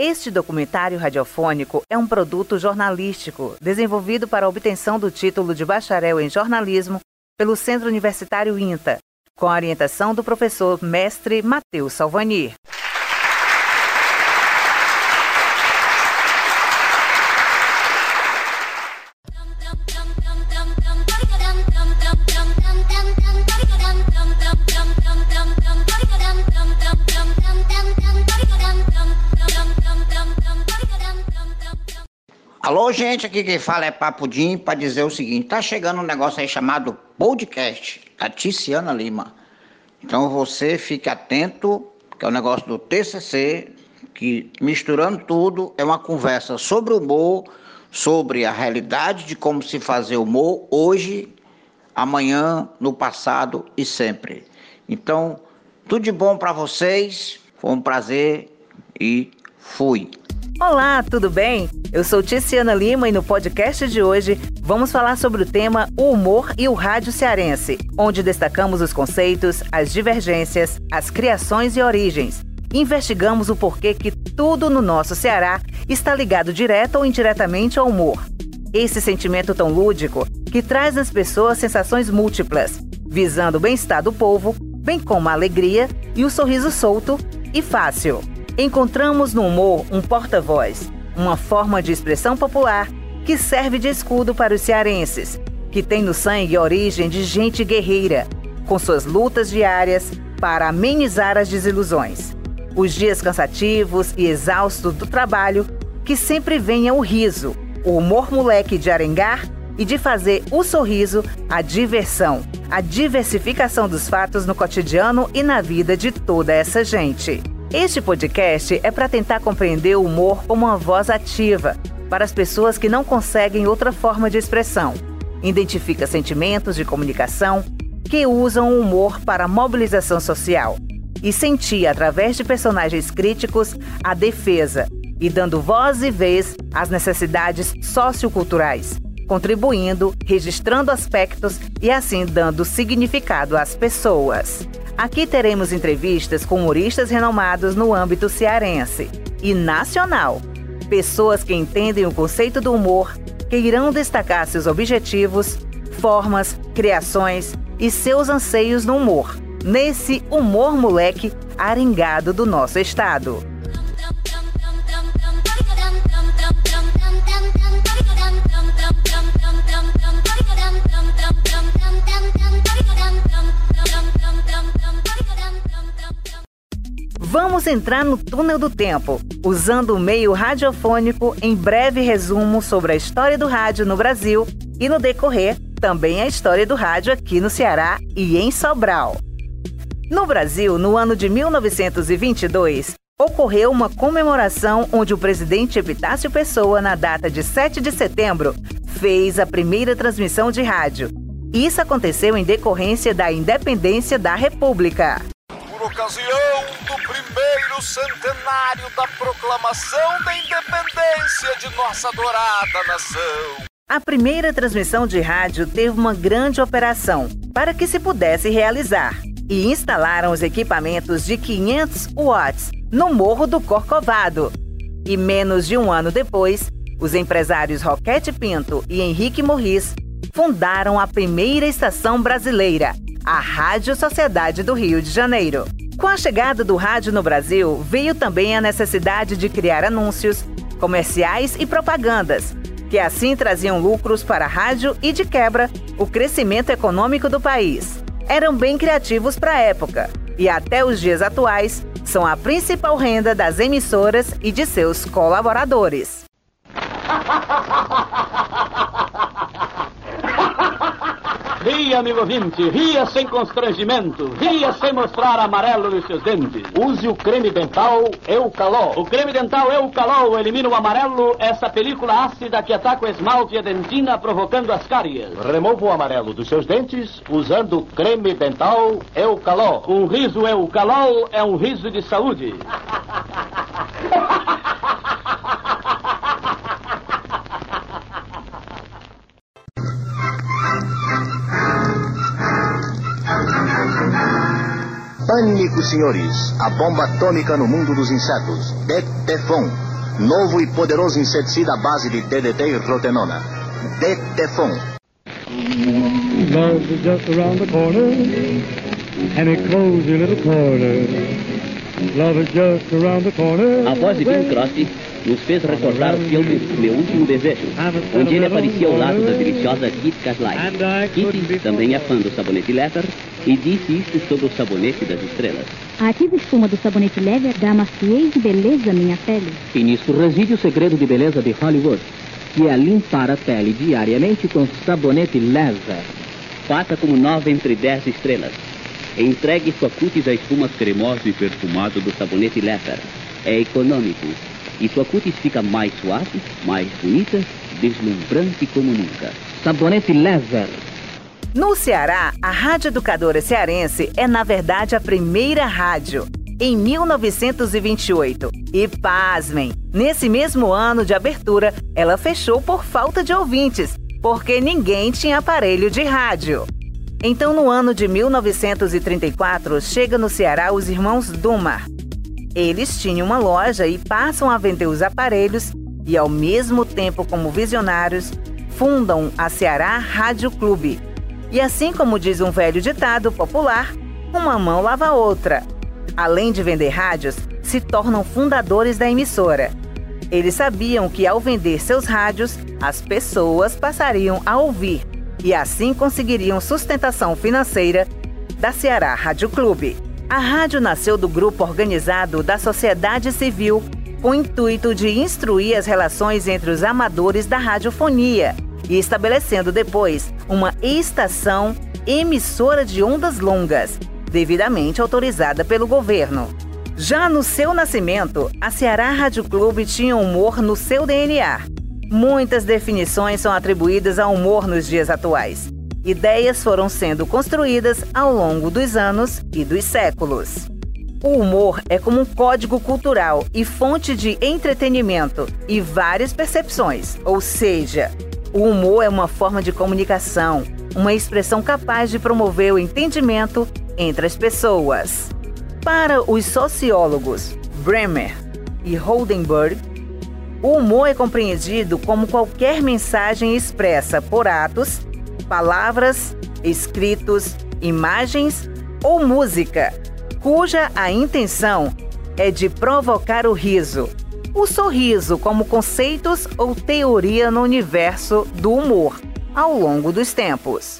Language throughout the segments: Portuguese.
Este documentário radiofônico é um produto jornalístico desenvolvido para a obtenção do título de bacharel em jornalismo pelo Centro Universitário INTA, com a orientação do professor mestre Matheus Salvani. Alô, gente, aqui quem fala é Papudim para dizer o seguinte: tá chegando um negócio aí chamado podcast, da Ticiana Lima. Então você fique atento, que é o um negócio do TCC, que misturando tudo é uma conversa sobre humor, sobre a realidade de como se fazer humor hoje, amanhã, no passado e sempre. Então, tudo de bom para vocês, foi um prazer e fui. Olá, tudo bem? Eu sou Tiziana Lima e no podcast de hoje vamos falar sobre o tema O humor e o rádio cearense, onde destacamos os conceitos, as divergências, as criações e origens. Investigamos o porquê que tudo no nosso Ceará está ligado direto ou indiretamente ao humor. Esse sentimento tão lúdico que traz às pessoas sensações múltiplas, visando o bem-estar do povo, bem como a alegria e o sorriso solto e fácil. Encontramos no humor um porta-voz, uma forma de expressão popular que serve de escudo para os cearenses, que tem no sangue a origem de gente guerreira, com suas lutas diárias para amenizar as desilusões. Os dias cansativos e exaustos do trabalho, que sempre venha o riso, o humor moleque de arengar e de fazer o sorriso a diversão, a diversificação dos fatos no cotidiano e na vida de toda essa gente. Este podcast é para tentar compreender o humor como uma voz ativa para as pessoas que não conseguem outra forma de expressão. Identifica sentimentos de comunicação que usam o humor para mobilização social e sentir, através de personagens críticos, a defesa e dando voz e vez às necessidades socioculturais, contribuindo, registrando aspectos e assim dando significado às pessoas. Aqui teremos entrevistas com humoristas renomados no âmbito cearense e nacional. Pessoas que entendem o conceito do humor, que irão destacar seus objetivos, formas, criações e seus anseios no humor, nesse humor moleque aringado do nosso estado. Vamos entrar no túnel do tempo, usando o meio radiofônico em breve resumo sobre a história do rádio no Brasil e no decorrer também a história do rádio aqui no Ceará e em Sobral. No Brasil, no ano de 1922, ocorreu uma comemoração onde o presidente Epitácio Pessoa, na data de 7 de setembro, fez a primeira transmissão de rádio. Isso aconteceu em decorrência da independência da República ocasião do primeiro centenário da proclamação da independência de nossa adorada nação. A primeira transmissão de rádio teve uma grande operação para que se pudesse realizar e instalaram os equipamentos de 500 watts no Morro do Corcovado. E menos de um ano depois, os empresários Roquete Pinto e Henrique Morris fundaram a primeira estação brasileira, a Rádio Sociedade do Rio de Janeiro. Com a chegada do rádio no Brasil, veio também a necessidade de criar anúncios, comerciais e propagandas, que assim traziam lucros para a rádio e, de quebra, o crescimento econômico do país. Eram bem criativos para a época e, até os dias atuais, são a principal renda das emissoras e de seus colaboradores. Ria, amigo ouvinte, ria sem constrangimento, ria sem mostrar amarelo nos seus dentes. Use o creme dental Eucalol. O creme dental Eucalol elimina o amarelo, essa película ácida que ataca o esmalte e a dentina, provocando as cárias. Remova o amarelo dos seus dentes usando o creme dental Eucalol. Um riso Eucalol é um riso de saúde. Pânico, senhores. A bomba atômica no mundo dos insetos. Detefon. Novo e poderoso inseticida à base de DDT e rotenona. Detefon. Love is just around the corner, and little corner. Love is just around the corner. A voz de Bing Crosby nos fez recordar o filme Meu Último Desejo, onde ele aparecia ao lado da deliciosa Kit Caslay. Kitty também é fã do sabonete Leather e disse isto sobre o sabonete das estrelas. A ativa espuma do sabonete Lever dá maciez e beleza à minha pele. E nisso reside o segredo de beleza de Hollywood, que é limpar a pele diariamente com sabonete Lever. Faça como nove entre dez estrelas. Entregue sua cutis à espuma cremosa e perfumada do sabonete Leather. É econômico. E sua cutis fica mais suave, mais bonita, deslumbrante como nunca. Sabonete Leather. No Ceará, a Rádio Educadora Cearense é, na verdade, a primeira rádio. Em 1928. E pasmem, nesse mesmo ano de abertura, ela fechou por falta de ouvintes, porque ninguém tinha aparelho de rádio. Então, no ano de 1934, chega no Ceará os irmãos Dumar. Eles tinham uma loja e passam a vender os aparelhos e, ao mesmo tempo como visionários, fundam a Ceará Rádio Clube. E assim como diz um velho ditado popular, uma mão lava a outra. Além de vender rádios, se tornam fundadores da emissora. Eles sabiam que ao vender seus rádios, as pessoas passariam a ouvir e assim conseguiriam sustentação financeira da Ceará Rádio Clube. A rádio nasceu do grupo organizado da sociedade civil com o intuito de instruir as relações entre os amadores da radiofonia e estabelecendo depois uma estação emissora de ondas longas, devidamente autorizada pelo governo. Já no seu nascimento, a Ceará Rádio Clube tinha humor no seu DNA. Muitas definições são atribuídas ao humor nos dias atuais. Ideias foram sendo construídas ao longo dos anos e dos séculos. O humor é como um código cultural e fonte de entretenimento e várias percepções, ou seja, o humor é uma forma de comunicação, uma expressão capaz de promover o entendimento entre as pessoas. Para os sociólogos Bremer e Holdenberg, o humor é compreendido como qualquer mensagem expressa por atos, palavras, escritos, imagens ou música, cuja a intenção é de provocar o riso, o sorriso como conceitos ou teoria no universo do humor ao longo dos tempos.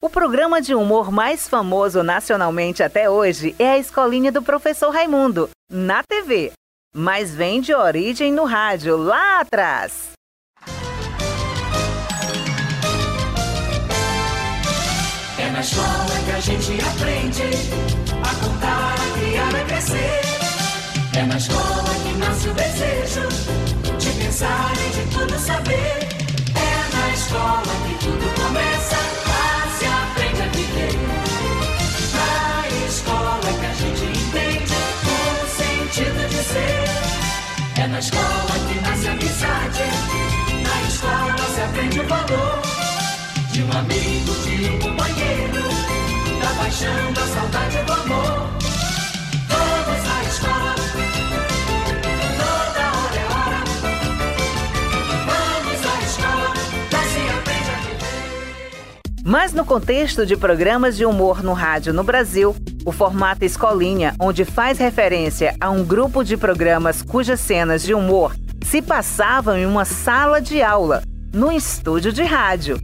O programa de humor mais famoso nacionalmente até hoje é a Escolinha do Professor Raimundo, na TV, mas vem de origem no rádio lá atrás. É na escola que a gente aprende a contar, a criar, a crescer. É na escola que nasce o desejo de pensar e de tudo saber. É na escola que na escola que nasce amizade. Na escola se aprende o valor de um amigo, de um companheiro, da paixão, da saudade, do amor. Vamos à escola, toda hora é hora. Vamos à escola, lá se aprende a viver. Mas no contexto de programas de humor no rádio no Brasil, o formato escolinha, onde faz referência a um grupo de programas cujas cenas de humor se passavam em uma sala de aula, no estúdio de rádio,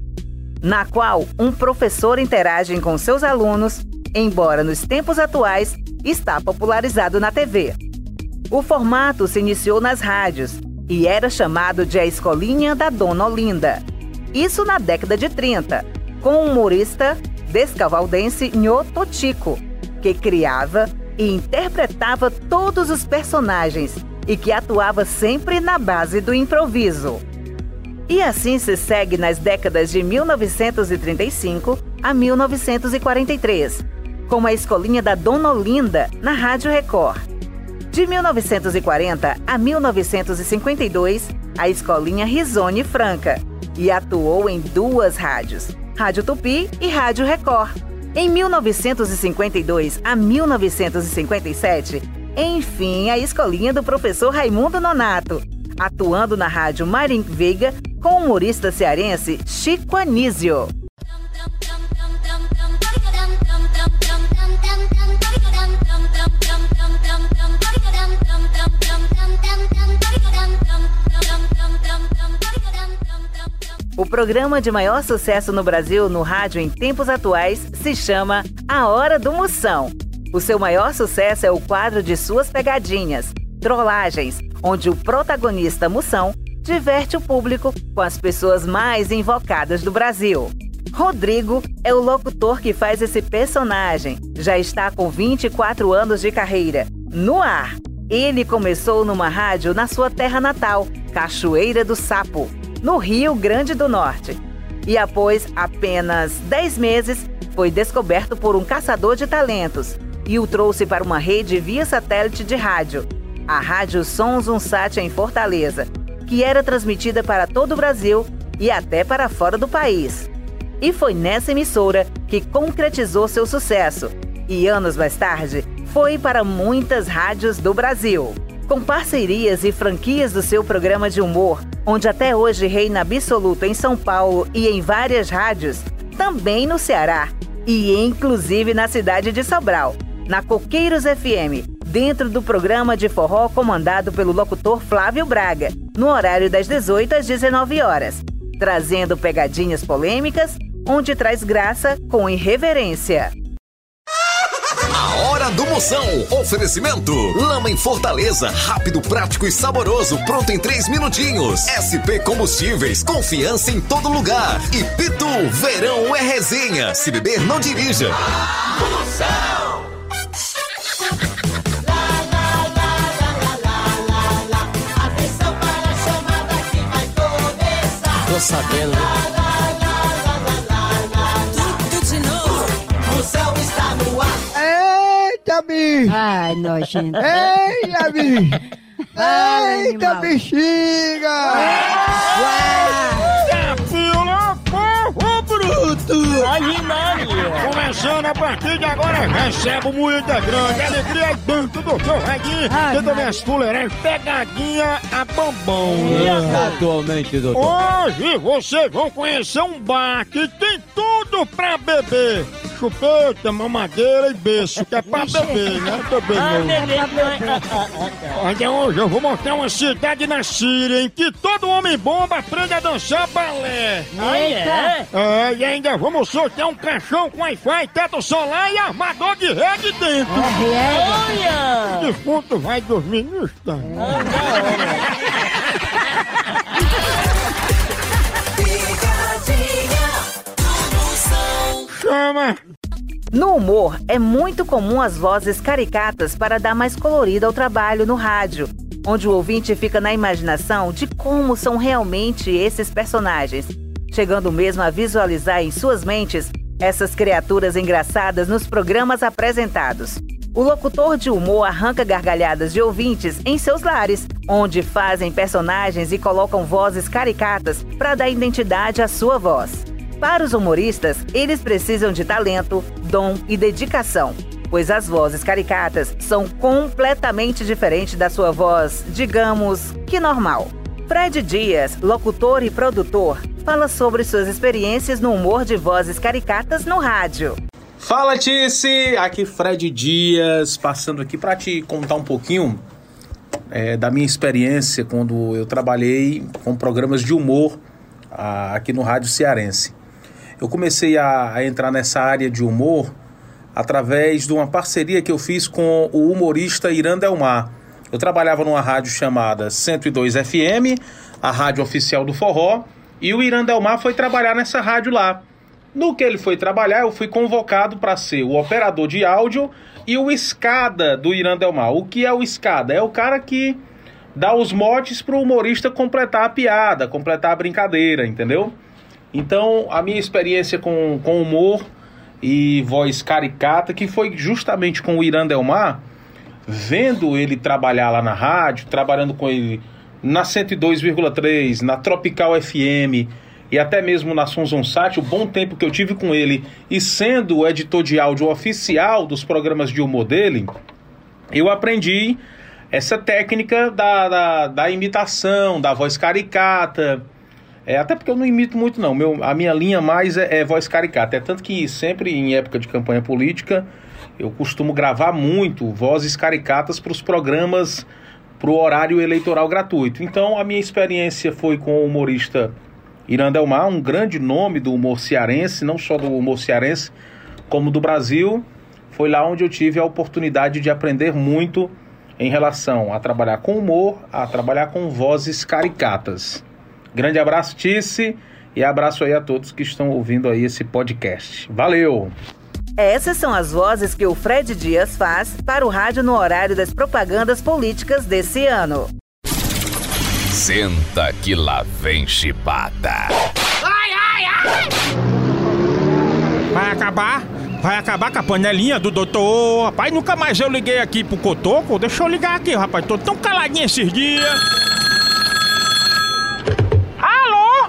na qual um professor interage com seus alunos, embora nos tempos atuais está popularizado na TV. O formato se iniciou nas rádios e era chamado de a Escolinha da Dona Olinda. Isso na década de 30, com o humorista descavaldense Nho Totico, que criava e interpretava todos os personagens e que atuava sempre na base do improviso. E assim se segue nas décadas de 1935 a 1943, com a escolinha da Dona Olinda na Rádio Record. De 1940 a 1952, a escolinha Risone Franca e atuou em duas rádios, Rádio Tupi e Rádio Record. Em 1952 a 1957, enfim, a escolinha do professor Raimundo Nonato, atuando na rádio Marim Veiga com o humorista cearense Chico Anísio. O programa de maior sucesso no Brasil no rádio em tempos atuais se chama A Hora do Moção. O seu maior sucesso é o quadro de suas pegadinhas, trollagens, onde o protagonista Moção diverte o público com as pessoas mais invocadas do Brasil. Rodrigo é o locutor que faz esse personagem. Já está com 24 anos de carreira. No ar. Ele começou numa rádio na sua terra natal, Cachoeira do Sapo no Rio Grande do Norte. E após apenas 10 meses, foi descoberto por um caçador de talentos e o trouxe para uma rede via satélite de rádio, a Rádio Sons Unsat em Fortaleza, que era transmitida para todo o Brasil e até para fora do país. E foi nessa emissora que concretizou seu sucesso e anos mais tarde foi para muitas rádios do Brasil. Com parcerias e franquias do seu programa de humor, onde até hoje reina absoluto em São Paulo e em várias rádios, também no Ceará e inclusive na cidade de Sobral, na Coqueiros FM, dentro do programa de forró comandado pelo locutor Flávio Braga, no horário das 18 às 19 horas, trazendo pegadinhas polêmicas, onde traz graça com irreverência. Hora do Moção. Oferecimento. Lama em Fortaleza. Rápido, prático e saboroso. Pronto em três minutinhos. SP Combustíveis. Confiança em todo lugar. E Pitu. Verão é resenha. Se beber, não dirija. Moção. Sabendo. Eita, bicho! Ai, nojento. Eita, bicho! Eita, bexiga! Eita, fila, porra, bruto! Aí, Maria! Começando a partir de agora, recebo muita grande alegria e tanto do seu reguinho, tendo minhas fuleiras pegadinha a bombom. Atualmente, doutor. Hoje vocês vão conhecer um bar que tem tudo pra beber. Chupeta, mamadeira e berço, que é pra beber, né? Beber Ah, não. bebê, não. Olha, hoje eu vou mostrar uma cidade na Síria em que todo homem bomba aprende a dançar balé. Ah, é? É, e ainda vamos sortear um caixão com Wi-Fi, teto solar e armador de rede dentro. Olha! O defunto vai dormir no instante. No humor, é muito comum as vozes caricatas para dar mais colorido ao trabalho no rádio, onde o ouvinte fica na imaginação de como são realmente esses personagens, chegando mesmo a visualizar em suas mentes essas criaturas engraçadas nos programas apresentados. O locutor de humor arranca gargalhadas de ouvintes em seus lares, onde fazem personagens e colocam vozes caricatas para dar identidade à sua voz. Para os humoristas, eles precisam de talento, dom e dedicação, pois as vozes caricatas são completamente diferentes da sua voz, digamos, que normal. Fred Dias, locutor e produtor, fala sobre suas experiências no humor de vozes caricatas no rádio. Fala Tice, aqui Fred Dias, passando aqui para te contar um pouquinho é, da minha experiência quando eu trabalhei com programas de humor ah, aqui no Rádio Cearense. Eu comecei a, a entrar nessa área de humor através de uma parceria que eu fiz com o humorista Irã Delmar. Eu trabalhava numa rádio chamada 102 FM, a rádio oficial do forró, e o Irã Delmar foi trabalhar nessa rádio lá. No que ele foi trabalhar, eu fui convocado para ser o operador de áudio e o escada do Irã Delmar. O que é o escada? É o cara que dá os motes para o humorista completar a piada, completar a brincadeira, entendeu? Então, a minha experiência com, com humor e voz caricata, que foi justamente com o Irã Delmar, vendo ele trabalhar lá na rádio, trabalhando com ele na 102,3, na Tropical FM e até mesmo na Sonzonsat, o bom tempo que eu tive com ele e sendo o editor de áudio oficial dos programas de humor dele, eu aprendi essa técnica da, da, da imitação, da voz caricata. É, até porque eu não imito muito, não. Meu, a minha linha mais é, é voz caricata. É tanto que sempre em época de campanha política eu costumo gravar muito vozes caricatas para os programas para o horário eleitoral gratuito. Então a minha experiência foi com o humorista Irandelmar, um grande nome do humor cearense, não só do humor cearense, como do Brasil. Foi lá onde eu tive a oportunidade de aprender muito em relação a trabalhar com humor, a trabalhar com vozes caricatas. Grande abraço, Tice, e abraço aí a todos que estão ouvindo aí esse podcast. Valeu! Essas são as vozes que o Fred Dias faz para o rádio no horário das propagandas políticas desse ano. Senta que lá vem chibata. Ai, ai, ai! Vai acabar? Vai acabar com a panelinha do doutor. Rapaz, nunca mais eu liguei aqui pro Cotoco. Deixa eu ligar aqui, rapaz. Tô tão caladinho esses dias.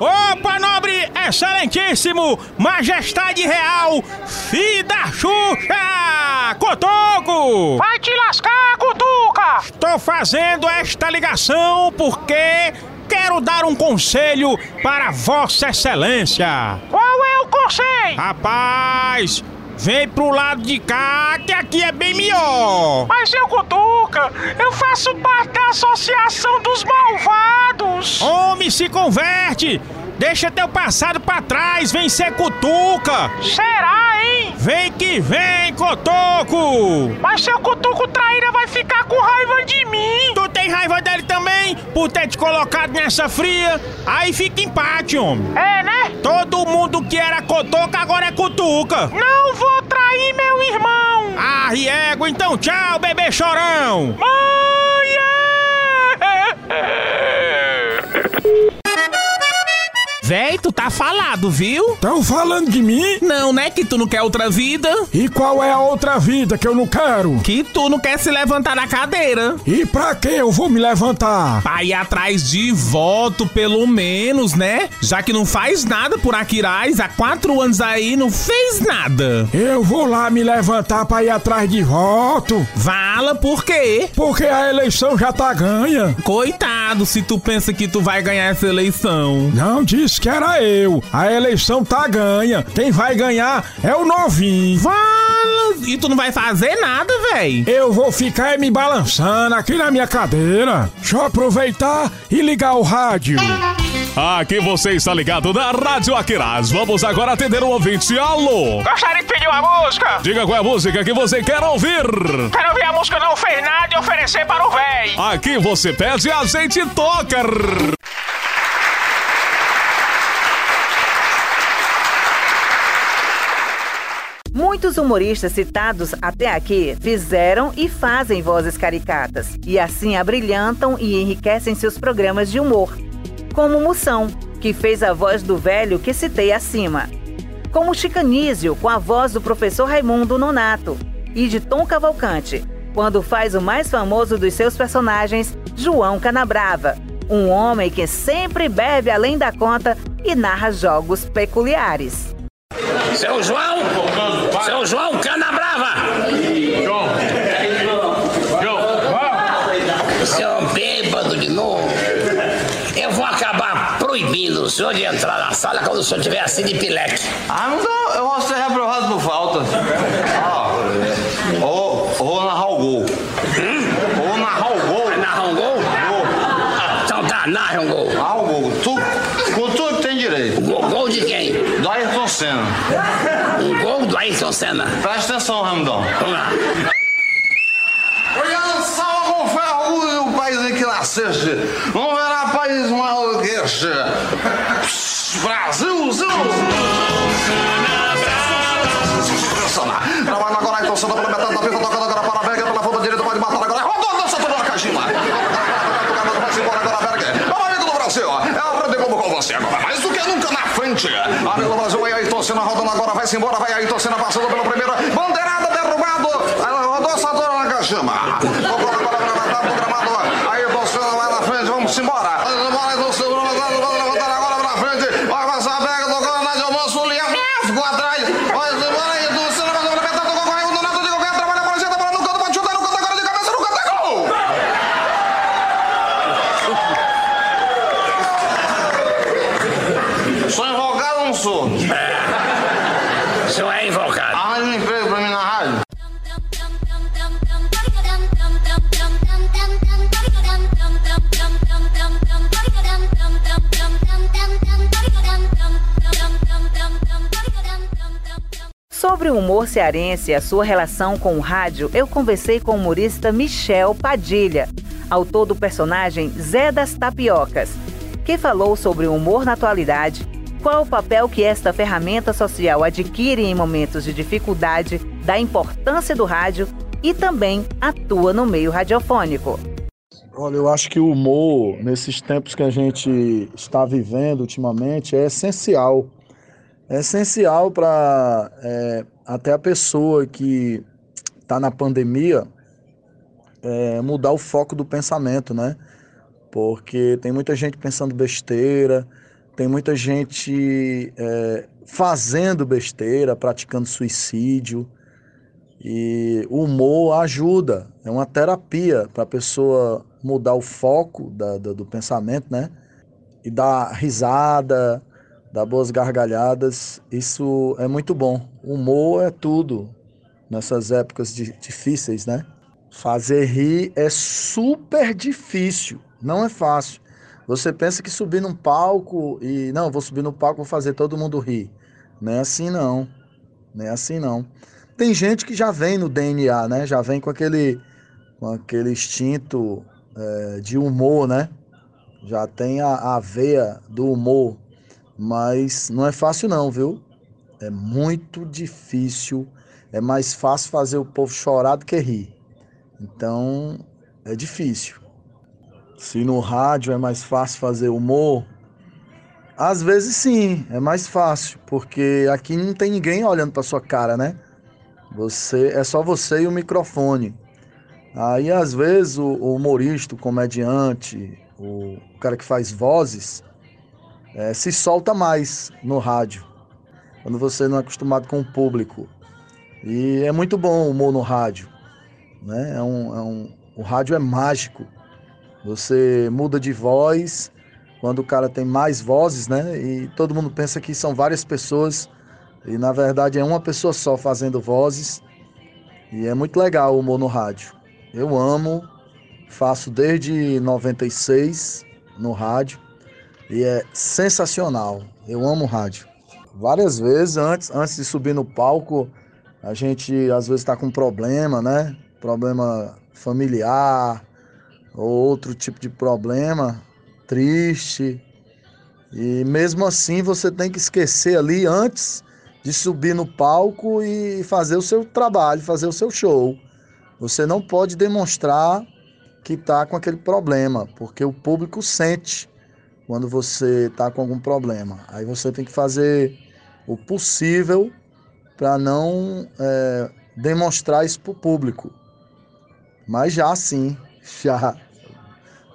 Opa, nobre, excelentíssimo, majestade real, filho da Xuxa, Cotoco! Vai te lascar, Cutuca! Tô fazendo esta ligação porque quero dar um conselho para Vossa Excelência. Qual é o conselho? Rapaz, vem pro lado de cá que aqui é bem melhor. Mas eu, Cutuca, eu faço parte da Associação dos Malvados. Homem, se converte! Deixa teu passado pra trás, vem ser cutuca! Será, hein? Vem que vem, Cotoco! Mas seu cutuco traíra vai ficar com raiva de mim! Tu tem raiva dele também? Por ter te colocado nessa fria? Aí fica empate, homem! É, né? Todo mundo que era cotoca agora é cutuca! Não vou trair meu irmão! Ah, Riego, então tchau, bebê chorão! Mãe! Véi, tu tá falado, viu? Tão falando de mim? Não, né? Que tu não quer outra vida. E qual é a outra vida que eu não quero? Que tu não quer se levantar da cadeira. E pra que eu vou me levantar? Pra ir atrás de voto, pelo menos, né? Já que não faz nada por Aquiraz, há quatro anos aí não fez nada. Eu vou lá me levantar pra ir atrás de voto. Vala, por quê? Porque a eleição já tá ganha. Coitado, se tu pensa que tu vai ganhar essa eleição. Não disse que era eu. A eleição tá ganha. Quem vai ganhar é o novinho. Vala, e tu não vai fazer nada, véi. Eu vou ficar me balançando aqui na minha cadeira. Deixa eu aproveitar e ligar o rádio. Aqui você está ligado na Rádio Aquiraz. Vamos agora atender o ouvinte. Alô? Gostaria de pedir uma música. Diga qual é a música que você quer ouvir. Quero ouvir a música Não Fez Nada e oferecer para o véi. Aqui você pede e a gente toca. Muitos humoristas citados até aqui fizeram e fazem vozes caricatas, e assim abrilhantam e enriquecem seus programas de humor. Como Moção, que fez a voz do velho que citei acima. Como Chicanísio, com a voz do professor Raimundo Nonato. E de Tom Cavalcante, quando faz o mais famoso dos seus personagens, João Canabrava. Um homem que sempre bebe além da conta e narra jogos peculiares. Seu João! Seu João Canabrava! João! João! Seu bêbado de novo! Eu vou acabar proibindo o senhor de entrar na sala quando o senhor tiver assim de pileque. Ah, não dá, eu vou ser reprovado por falta. Ah, ou, ou narrar o gol. Ou narrar o gol. Vai narrar um gol? Então tá, narra um gol. Narrar o gol. Tu, com tudo que tem direito. Gol, gol de quem? Do Ayrton Senna. Ayrton Senna. Presta atenção, Ramdão. Vamos lá. Salva com orgulho do país em que nasceste. Não verá país maior do que este. Brasil, agora, vai-se embora, vai Ayrton Senna passando pelo primeiro. Humor cearense e a sua relação com o rádio, eu conversei com o humorista Michel Padilha, autor do personagem Zé das Tapiocas, que falou sobre o humor na atualidade, qual o papel que esta ferramenta social adquire em momentos de dificuldade, da importância do rádio e também atua no meio radiofônico. Olha, eu acho que o humor, nesses tempos que a gente está vivendo ultimamente, é essencial. É essencial para é, até a pessoa que está na pandemia é, mudar o foco do pensamento, né? Porque tem muita gente pensando besteira, tem muita gente é, fazendo besteira, praticando suicídio. E o humor ajuda, é uma terapia para a pessoa mudar o foco da, da, do pensamento, né? E dar risada, dar boas gargalhadas. Isso é muito bom. Humor é tudo nessas épocas de, difíceis, né? Fazer rir é super difícil, não é fácil. Você pensa que subir num palco e não, vou subir no palco, vou fazer todo mundo rir. Não é assim não. Não é assim não. Tem gente que já vem no DNA, né? Já vem com aquele, com aquele instinto é, de humor, né? Já tem a, a veia do humor. Mas não é fácil não, viu? É muito difícil. É mais fácil fazer o povo chorar do que rir. Então, é difícil. Se no rádio é mais fácil fazer humor, às vezes sim, é mais fácil, porque aqui não tem ninguém olhando para sua cara, né? Você é só você e o microfone. Aí às vezes o, o humorista, o comediante, o, o, cara que faz vozes, é, se solta mais no rádio, quando você não é acostumado com o público. E é muito bom o humor no rádio. Né? É um, é um, o rádio é mágico. Você muda de voz quando o cara tem mais vozes, né? E todo mundo pensa que são várias pessoas e na verdade é uma pessoa só fazendo vozes. E é muito legal o humor no rádio. Eu amo, faço desde 96 no rádio e é sensacional. Eu amo rádio. Várias vezes antes, antes de subir no palco, a gente às vezes está com problema, né? Problema familiar ou outro tipo de problema, triste. E mesmo assim você tem que esquecer ali antes de subir no palco e fazer o seu trabalho, fazer o seu show. Você não pode demonstrar que está com aquele problema, porque o público sente quando você está com algum problema. Aí você tem que fazer o possível para não é, demonstrar isso para o público. Mas já sim, já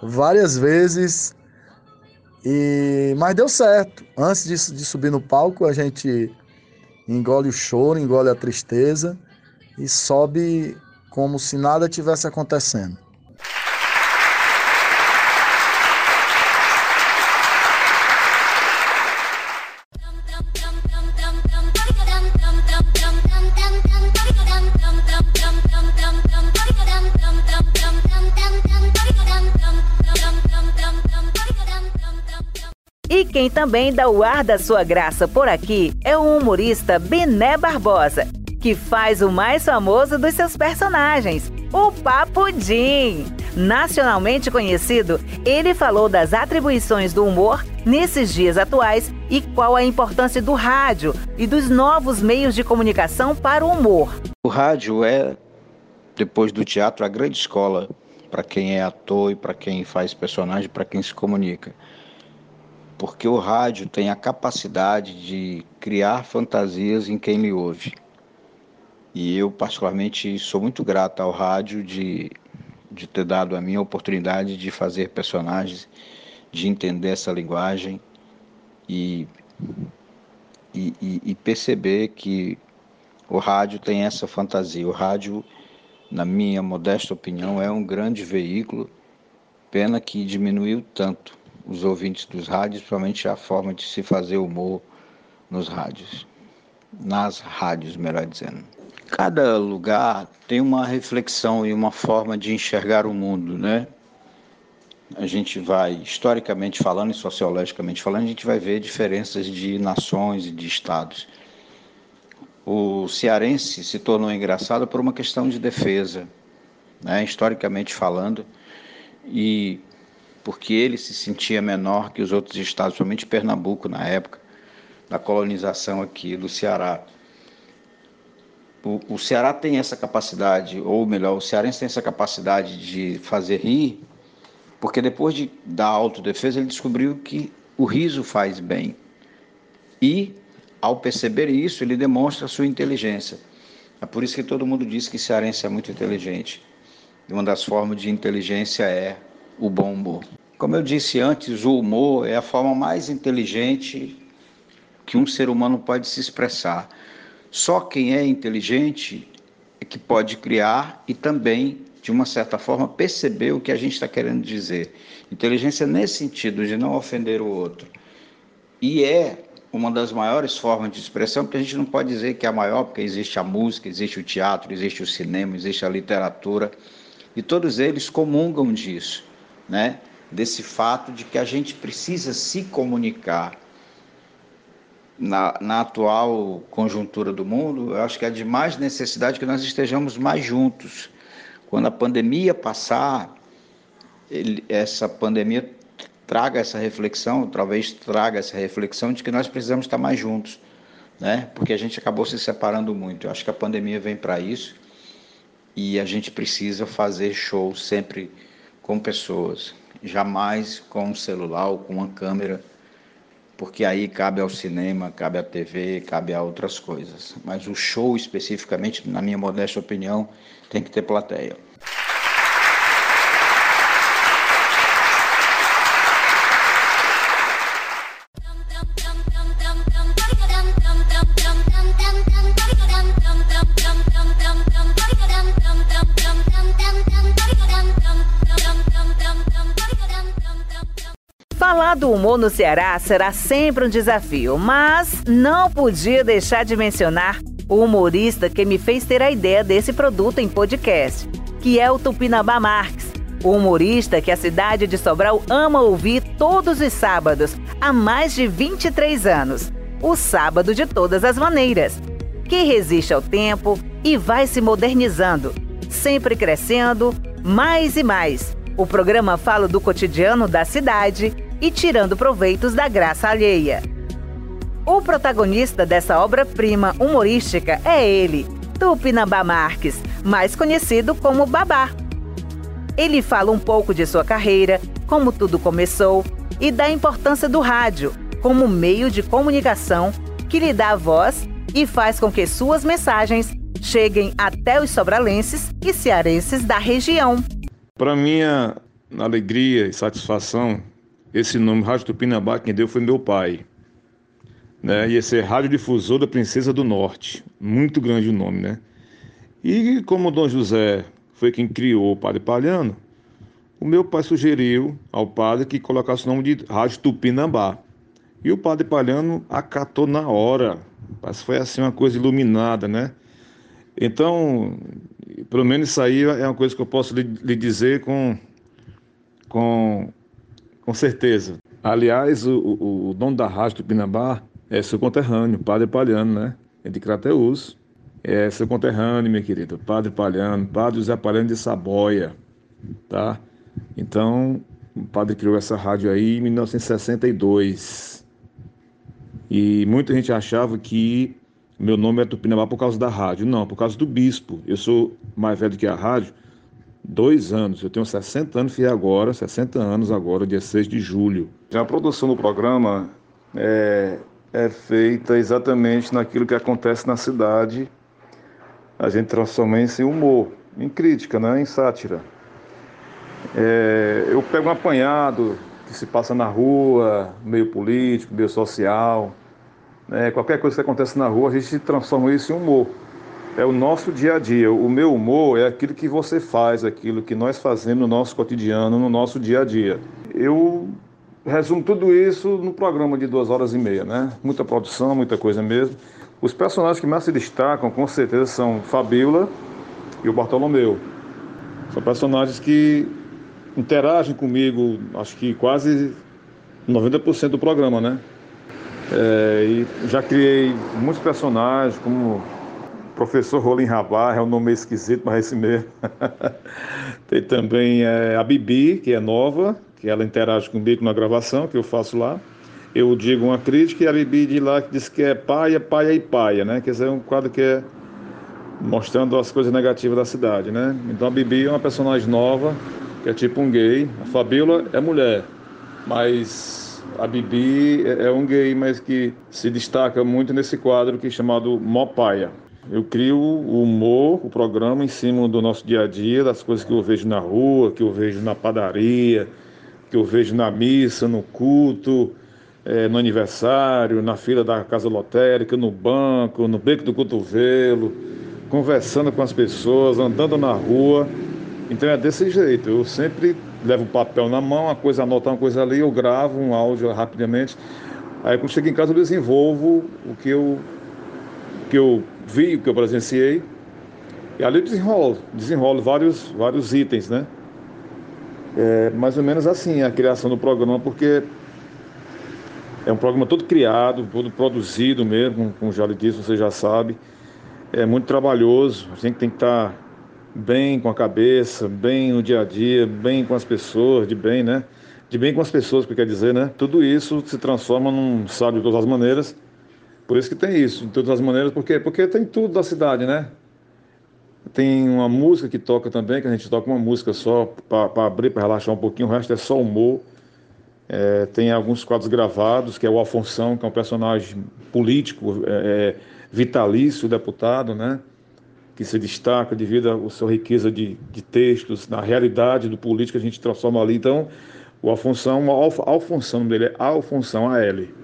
várias vezes. E mas deu certo. Antes de, de subir no palco, a gente engole o choro, engole a tristeza e sobe como se nada tivesse acontecendo. Quem também dá o ar da sua graça por aqui é o humorista Bené Barbosa, que faz o mais famoso dos seus personagens, o Papudim. Nacionalmente conhecido, ele falou das atribuições do humor nesses dias atuais e qual a importância do rádio e dos novos meios de comunicação para o humor. O rádio é, depois do teatro, a grande escola para quem é ator e para quem faz personagem, para quem se comunica porque o rádio tem a capacidade de criar fantasias em quem lhe ouve. E eu, particularmente, sou muito grato ao rádio de, de ter dado a minha oportunidade de fazer personagens, de entender essa linguagem e, e, e, e perceber que o rádio tem essa fantasia. O rádio, na minha modesta opinião, é um grande veículo, pena que diminuiu tanto os ouvintes dos rádios, principalmente a forma de se fazer humor nos rádios, nas rádios, melhor dizendo. Cada lugar tem uma reflexão e uma forma de enxergar o mundo, né? A gente vai, historicamente falando e sociologicamente falando, a gente vai ver diferenças de nações e de estados. O cearense se tornou engraçado por uma questão de defesa, né? historicamente falando, e porque ele se sentia menor que os outros estados, somente Pernambuco na época da colonização aqui do Ceará. O, o, Ceará tem essa capacidade, ou melhor, o cearense tem essa capacidade de fazer rir, porque depois de, da autodefesa ele descobriu que o riso faz bem. E, ao perceber isso, ele demonstra sua inteligência. É por isso que todo mundo diz que cearense é muito inteligente. E uma das formas de inteligência é o bom humor. Como eu disse antes, o humor é a forma mais inteligente que um ser humano pode se expressar. Só quem é inteligente é que pode criar e também, de uma certa forma, perceber o que a gente está querendo dizer. Inteligência nesse sentido, de não ofender o outro. E é uma das maiores formas de expressão, porque a gente não pode dizer que é a maior, porque existe a música, existe o teatro, existe o cinema, existe a literatura, e todos eles comungam disso né, desse fato de que a gente precisa se comunicar. Na, na atual conjuntura do mundo, eu acho que é de mais necessidade que nós estejamos mais juntos. Quando a pandemia passar, ele, essa pandemia traga essa reflexão, talvez traga essa reflexão de que nós precisamos estar mais juntos, né? Porque a gente acabou se separando muito. Eu acho que a pandemia vem para isso e a gente precisa fazer show sempre com pessoas, jamais com um celular ou com uma câmera, porque aí cabe ao cinema, cabe à TV, cabe a outras coisas. Mas o show especificamente, na minha modesta opinião, tem que ter plateia. Humor no Ceará será sempre um desafio, mas não podia deixar de mencionar o humorista que me fez ter a ideia desse produto em podcast, que é o Tupinambá Marques, o humorista que a cidade de Sobral ama ouvir todos os sábados há mais de 23 anos. O sábado de todas as maneiras, que resiste ao tempo e vai se modernizando, sempre crescendo mais e mais. O programa fala do cotidiano da cidade e tirando proveitos da graça alheia. O protagonista dessa obra-prima humorística é ele, Tupinambá Marques, mais conhecido como Babá. Ele fala um pouco de sua carreira, como tudo começou e da importância do rádio como meio de comunicação que lhe dá voz e faz com que suas mensagens cheguem até os sobralenses e cearenses da região. Para minha alegria e satisfação, esse nome Rádio Tupinambá quem deu foi meu pai. Né? Ia ser Radiodifusor da Princesa do Norte. Muito grande o nome, né? E como Dom José foi quem criou o Padre Palhano, o meu pai sugeriu ao padre que colocasse o nome de Rádio Tupinambá. E o Padre Palhano acatou na hora. Mas foi assim uma coisa iluminada, né? Então, pelo menos isso aí é uma coisa que eu posso lhe, lhe dizer com, com com certeza. Aliás, o, o, o dono da rádio do Pinambá é seu conterrâneo, Padre Palhano, né? É de Crateus. É seu conterrâneo, meu querido, Padre Palhano, Padre José Palhano de Saboia, tá? Então, o padre criou essa rádio aí em 1962. E muita gente achava que meu nome é Tupinambá por causa da rádio. Não, por causa do bispo. Eu sou mais velho que a rádio, dois anos. Eu tenho 60 anos, fiz agora, 60 anos agora, dia 6 de julho. A produção do programa é, é feita exatamente naquilo que acontece na cidade a gente transforma isso em humor, em crítica, né? em sátira. É, eu pego um apanhado que se passa na rua, meio político, meio social, né? qualquer coisa que acontece na rua, a gente transforma isso em humor. É o nosso dia a dia. O meu humor é aquilo que você faz, aquilo que nós fazemos no nosso cotidiano, no nosso dia a dia. Eu resumo tudo isso no programa de duas horas e meia, né? Muita produção, muita coisa mesmo. Os personagens que mais se destacam, com certeza, são Fabiola e o Bartolomeu. São personagens que interagem comigo, acho que quase 90% do programa, né? É, e já criei muitos personagens, como Professor Rolim Rabar, é um nome esquisito, mas é esse mesmo. Tem também é, a Bibi, que é nova, que ela interage comigo na gravação, que eu faço lá. Eu digo uma crítica e a Bibi de lá que diz que é paia, paia e paia, né? Quer dizer, é um quadro que é mostrando as coisas negativas da cidade, né? Então a Bibi é uma personagem nova, que é tipo um gay. A Fabíola é mulher, mas a Bibi é, é um gay, mas que se destaca muito nesse quadro que é chamado Mó Paia. Eu crio o humor, o programa em cima do nosso dia a dia, das coisas que eu vejo na rua, que eu vejo na padaria, que eu vejo na missa, no culto, é, no aniversário, na fila da casa lotérica, no banco, no beco do cotovelo, conversando com as pessoas, andando na rua. Então é desse jeito. Eu sempre levo o papel na mão, uma coisa anota uma coisa ali, eu gravo um áudio rapidamente. Aí quando chego em casa eu desenvolvo o que eu, o que eu vi, o que eu presenciei. E ali eu desenrolo, desenrolo vários, vários itens, né? É mais ou menos assim a criação do programa, porque é um programa todo criado, todo produzido mesmo, como já lhe disse, você já sabe. É muito trabalhoso, a gente tem que estar bem com a cabeça, bem no dia a dia, bem com as pessoas, de bem, né? De bem com as pessoas, que quer dizer, né? Tudo isso se transforma num sábio de todas as maneiras. Por isso que tem isso, de todas as maneiras, porque porque tem tudo da cidade, né? Tem uma música que toca também, que a gente toca uma música só para abrir, para relaxar um pouquinho, o resto é só humor. É, tem alguns quadros gravados, que é o Alfonsão, que é um personagem político, é, é, vitalício, deputado, né? que se destaca devido à sua riqueza de, de textos, na realidade do político a gente transforma ali. Então, o Alfonsão, o Alf, Alfonsão dele é Alfonsão A.L.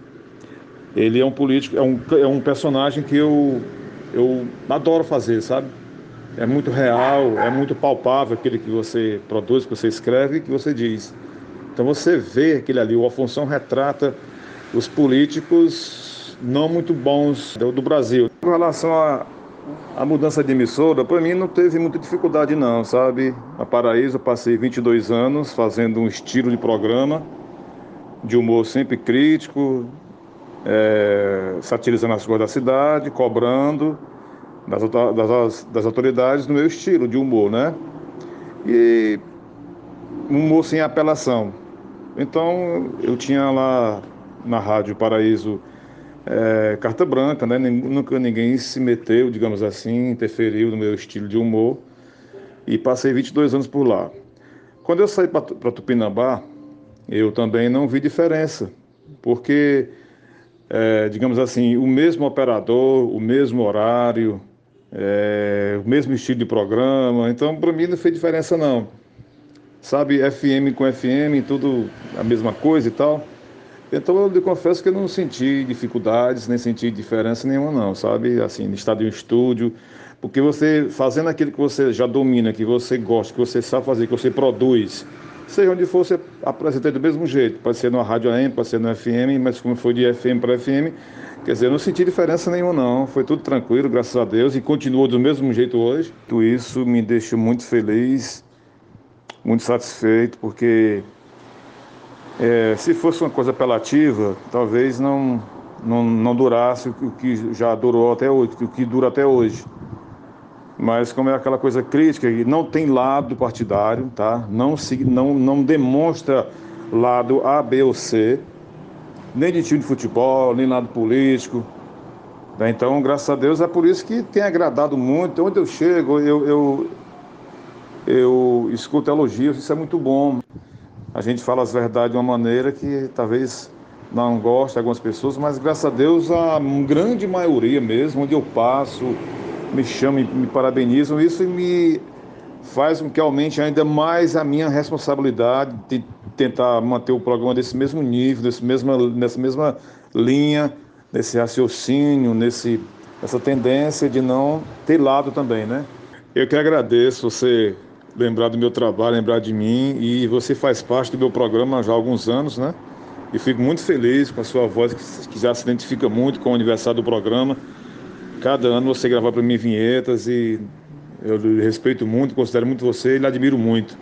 Ele é um político, é um, é um personagem que eu, eu adoro fazer, sabe? É muito real, é muito palpável aquele que você produz, que você escreve e que você diz. Então você vê aquele ali, o Afonso retrata os políticos não muito bons do, do Brasil. Com relação à, à mudança de emissora, para mim não teve muita dificuldade não, sabe? Na Paraíso eu passei 22 anos fazendo um estilo de programa, de humor sempre crítico, é, satirizando as coisas da cidade, cobrando das, das, das autoridades no meu estilo de humor, né? E humor sem apelação. Então eu tinha lá na Rádio Paraíso é, carta branca, né? Nunca ninguém se meteu, digamos assim, interferiu no meu estilo de humor e passei 22 anos por lá. Quando eu saí para Tupinambá, eu também não vi diferença, porque, é, digamos assim, o mesmo operador, o mesmo horário, é, o mesmo estilo de programa, então para mim não fez diferença não sabe, FM com FM, tudo a mesma coisa e tal. Então eu lhe confesso que eu não senti dificuldades, nem senti diferença nenhuma não, sabe? Assim, estar em um estúdio, porque você fazendo aquilo que você já domina, que você gosta, que você sabe fazer, que você produz, seja onde for, você apresenta do mesmo jeito. Pode ser numa rádio AM, pode ser no FM, mas como foi de FM para FM, quer dizer, eu não senti diferença nenhuma não. Foi tudo tranquilo, graças a Deus, e continuou do mesmo jeito hoje. Tudo isso me deixa muito feliz muito satisfeito, porque é, se fosse uma coisa apelativa, talvez não, não, não durasse o que já durou até hoje, o que dura até hoje. Mas como é aquela coisa crítica, e não tem lado partidário, tá? não, se, não, não demonstra lado A, B ou C, nem de time de futebol, nem lado político. Né? Então, graças a Deus, é por isso que tem agradado muito. Onde eu chego, eu, eu, eu escuto elogios, isso é muito bom. A gente fala as verdades de uma maneira que talvez não goste algumas pessoas, mas graças a Deus a grande maioria mesmo, onde eu passo, me chamam me parabenizam. Isso me faz com que aumente ainda mais a minha responsabilidade de tentar manter o programa desse mesmo nível, desse mesma, nessa mesma linha, nesse raciocínio, nesse, nessa tendência de não ter lado também, né? Eu que agradeço você lembrar do meu trabalho, lembrar de mim e você faz parte do meu programa já há alguns anos, né? E fico muito feliz com a sua voz, que já se identifica muito com o aniversário do programa. Cada ano você grava para mim vinhetas e eu respeito muito, considero muito você e lhe admiro muito.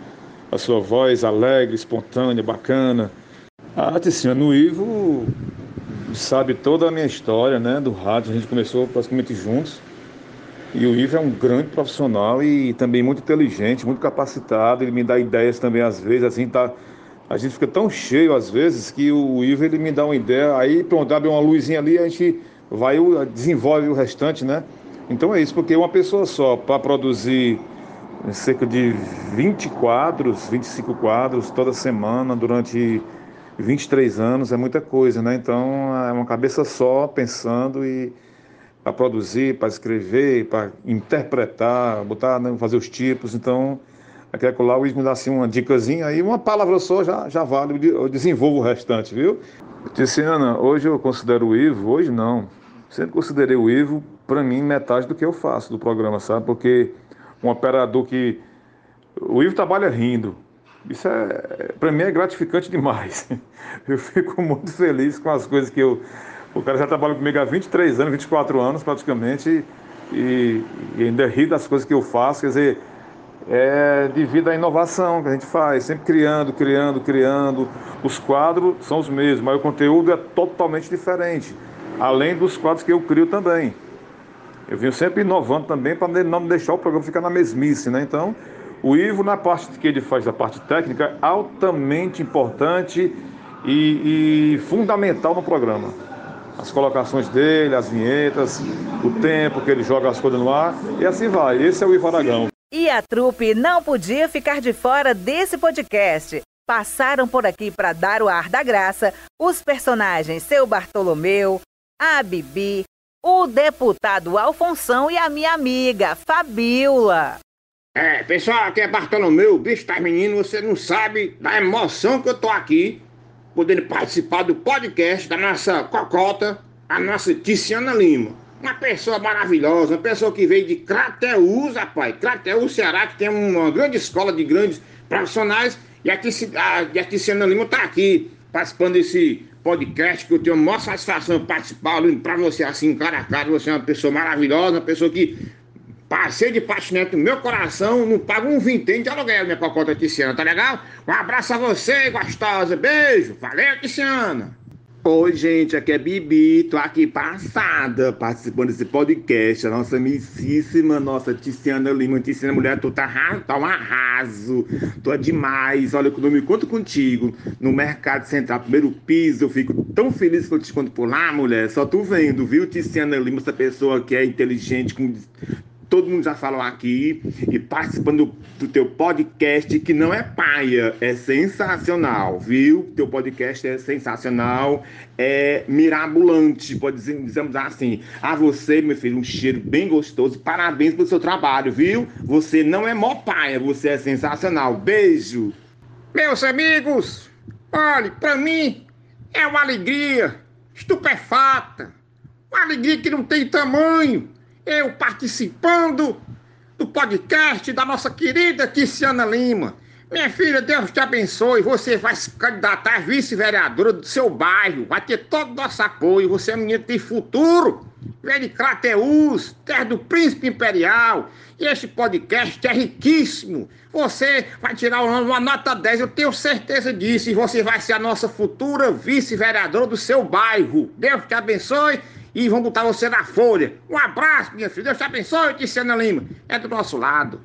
A sua voz alegre, espontânea, bacana. A Tiziana no Ivo sabe toda a minha história, né, do rádio. A gente começou praticamente juntos. E o Ivo é um grande profissional e também muito inteligente, muito capacitado. Ele me dá ideias também às vezes, assim, tá. A gente fica tão cheio às vezes que o Ivo ele me dá uma ideia, aí pronto, abre uma luzinha ali, a gente vai desenvolve o restante, né? Então é isso, porque uma pessoa só para produzir cerca de 20 quadros, 25 quadros toda semana durante 23 anos é muita coisa, né? Então é uma cabeça só pensando e para produzir, para escrever, para interpretar, botar, né, fazer os tipos. Então, aqui lá o me dá assim uma dicasinha aí, uma palavra só já, já vale, eu desenvolvo o restante, viu? Tiziana, hoje eu considero o Ivo, hoje não. Sempre considerei o Ivo, para mim, metade do que eu faço do programa, sabe? Porque um operador que. O Ivo trabalha rindo. Isso é, para mim, é gratificante demais. Eu fico muito feliz com as coisas que eu o cara já trabalha comigo há 23 anos, 24 anos praticamente, e, e ainda ri das coisas que eu faço, quer dizer, é devido à inovação que a gente faz, sempre criando, criando, criando. Os quadros são os mesmos, mas o conteúdo é totalmente diferente, além dos quadros que eu crio também. Eu venho sempre inovando também para não deixar o programa ficar na mesmice, né? Então, o Ivo, na parte que ele faz da parte técnica, é altamente importante e, e fundamental no programa as colocações dele, as vinhetas, o tempo que ele joga as coisas no ar e assim vai. Esse é o Ivo Aragão. E a trupe não podia ficar de fora desse podcast. Passaram por aqui para dar o ar da graça os personagens Seu Bartolomeu, a Bibi, o deputado Alfonção e a minha amiga Fabiola. É, pessoal, aqui é Bartolomeu, bicho tá menino, você não sabe da emoção que eu tô aqui podendo participar do podcast da nossa cocota, a nossa Tiziana Lima. Uma pessoa maravilhosa, uma pessoa que veio de Crateús, rapaz. Crateús, Ceará, que tem uma grande escola de grandes profissionais. E a, a, a Lima está aqui participando desse podcast que eu tenho a maior satisfação de participar, para você assim, cara a cara. Você é uma pessoa maravilhosa, uma pessoa que Passei de patinete no meu coração, não pago um vintém de aluguel, minha cocota Tiziana, tá legal? Um abraço a você, gostosa. Beijo. Valeu, Tiziana. Oi, gente, aqui é Bibi, tô aqui passada, participando desse podcast, a nossa amicíssima, nossa Tiziana Lima, Tiziana Mulher, tu tá, tá um arraso, tu é demais, olha, quando eu me conto contigo, no Mercado Central, primeiro piso, eu fico tão feliz que eu te conto por lá, mulher, só tu vendo, viu, Tiziana Lima, essa pessoa que é inteligente, com todo mundo já falou aqui, e participando do, teu podcast, que não é paia, é sensacional, viu? Teu podcast é sensacional, é mirabolante, pode dizer, dizemos assim. A você, meu filho, um cheiro bem gostoso, parabéns pelo seu trabalho, viu? Você não é mó paia, você é sensacional. Beijo! Meus amigos, olhe, para mim é uma alegria estupefata, uma alegria que não tem tamanho eu participando do podcast da nossa querida Tiziana Lima. Minha filha, Deus te abençoe. Você vai se candidatar a vice-vereadora do seu bairro. Vai ter todo o nosso apoio. Você é que tem futuro. Vem de Crateus, terra do príncipe imperial. E este podcast é riquíssimo. Você vai tirar uma nota 10, eu tenho certeza disso. E você vai ser a nossa futura vice-vereadora do seu bairro. Deus te abençoe e vão botar você na folha. Um abraço, minha filha. Deus te abençoe, Tiziana Lima. É do nosso lado.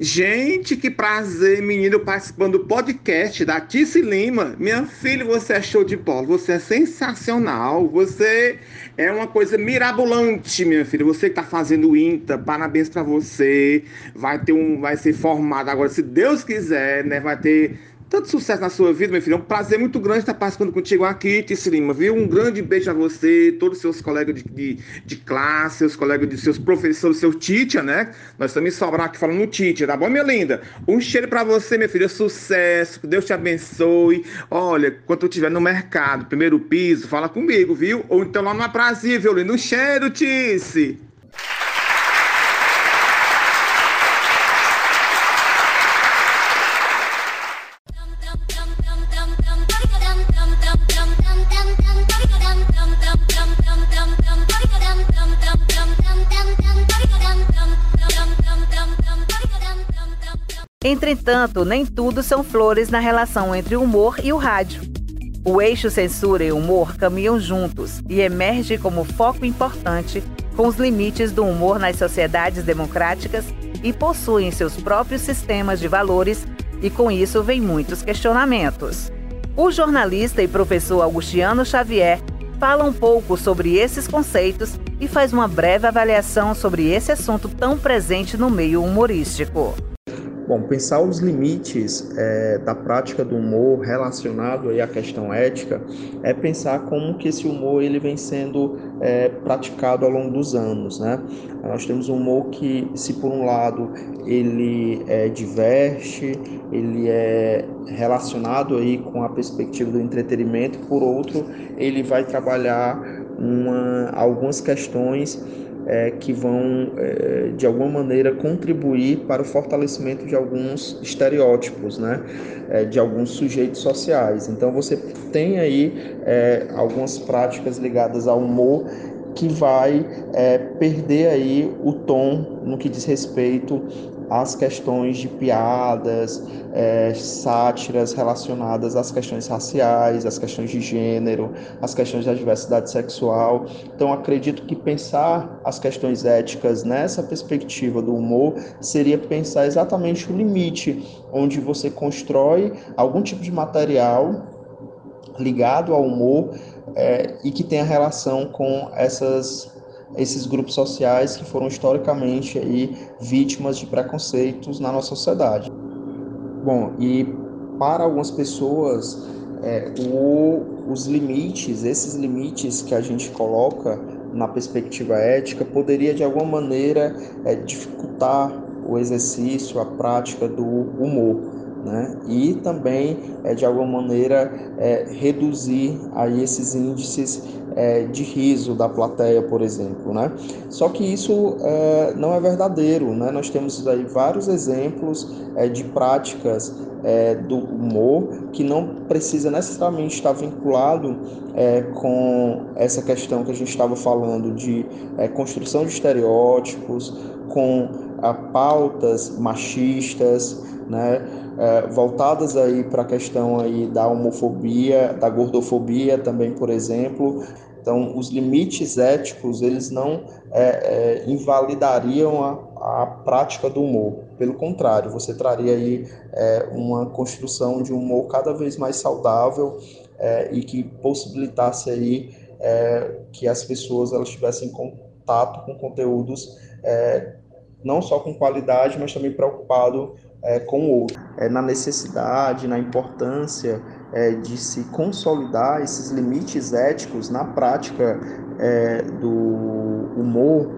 Gente, que prazer, menino, participando do podcast da Tice Lima. Minha filha, você é show de bola, você é sensacional, você é uma coisa mirabolante, minha filha. Você que tá fazendo INTA, parabéns para você. Vai ter um, vai ser formado agora, se Deus quiser, né? Vai ter Tanto sucesso na sua vida, meu filho. É um prazer muito grande estar participando contigo aqui, Tice Lima, viu? Um grande beijo a você, todos os seus colegas de, de, de classe, seus colegas de seus professores, seu teacher, né? Nós também sobrar aqui falando no teacher, tá bom, minha linda? Um cheiro pra você, minha filha. Sucesso, que Deus te abençoe. Olha, quando tu estiver no mercado, primeiro piso, fala comigo, viu? Ou então lá no Aprazível, lindo. Um cheiro, Tice. Entretanto, nem tudo são flores na relação entre o humor e o rádio. O eixo censura e humor caminham juntos e emerge como foco importante com os limites do humor nas sociedades democráticas e possuem seus próprios sistemas de valores e com isso vem muitos questionamentos. O jornalista e professor Augustiano Xavier fala um pouco sobre esses conceitos e faz uma breve avaliação sobre esse assunto tão presente no meio humorístico. Bom, pensar os limites é, da prática do humor relacionado aí à questão ética é pensar como que esse humor ele vem sendo é, praticado ao longo dos anos, né? Nós temos um humor que, se por um lado ele é, diverte, ele é relacionado aí com a perspectiva do entretenimento, por outro ele vai trabalhar uma, algumas questões é, que vão, é, de alguma maneira, contribuir para o fortalecimento de alguns estereótipos, né? É, de alguns sujeitos sociais. Então, você tem aí é, algumas práticas ligadas ao humor que vai é, perder aí o tom no que diz respeito às questões de piadas, é, sátiras relacionadas às questões raciais, às questões de gênero, às questões da diversidade sexual. Então, acredito que pensar as questões éticas nessa perspectiva do humor seria pensar exatamente o limite onde você constrói algum tipo de material ligado ao humor é, e que tenha relação com essas esses grupos sociais que foram historicamente aí vítimas de preconceitos na nossa sociedade. Bom, e para algumas pessoas, é, o, os limites, esses limites que a gente coloca na perspectiva ética, poderia de alguma maneira é, dificultar o exercício, a prática do humor né? e também é, de alguma maneira é, reduzir aí esses índices é, de riso da plateia, por exemplo. Né? Só que isso é, não é verdadeiro. Né? Nós temos aí vários exemplos é, de práticas é, do humor que não precisa necessariamente estar vinculado com essa questão que a gente estava falando de construção de estereótipos, com a pautas machistas, né? é, voltadas aí para a questão aí da homofobia, da gordofobia também, por exemplo. Então, os limites éticos, eles não é, é, invalidariam a, a, prática do humor. Pelo contrário, você traria aí é, uma construção de um humor cada vez mais saudável é, e que possibilitasse aí é, que as pessoas elas tivessem contato com conteúdos é, não só com qualidade, mas também preocupado com o outro, na necessidade, na importância é, de se consolidar esses limites éticos na prática é, do humor.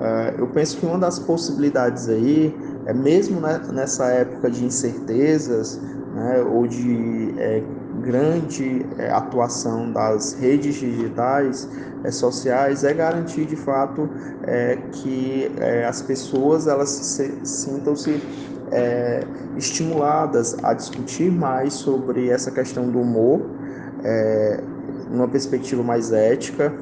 É, eu penso que uma das possibilidades aí é mesmo nessa época de incertezas né, ou de é, grande é, atuação das redes digitais é, sociais é garantir de fato é, que as pessoas elas sintam-se é, estimuladas a discutir mais sobre essa questão do humor, é, numa perspectiva mais ética,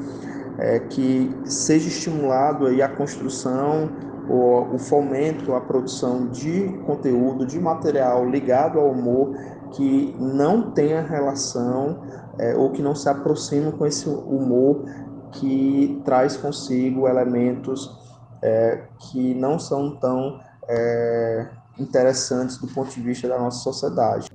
é, que seja estimulado aí a construção ou o fomento, a produção de conteúdo, de material ligado ao humor que não tenha relação é, ou que não se aproxime com esse humor que traz consigo elementos é, que não são tão é, interessantes do ponto de vista da nossa sociedade.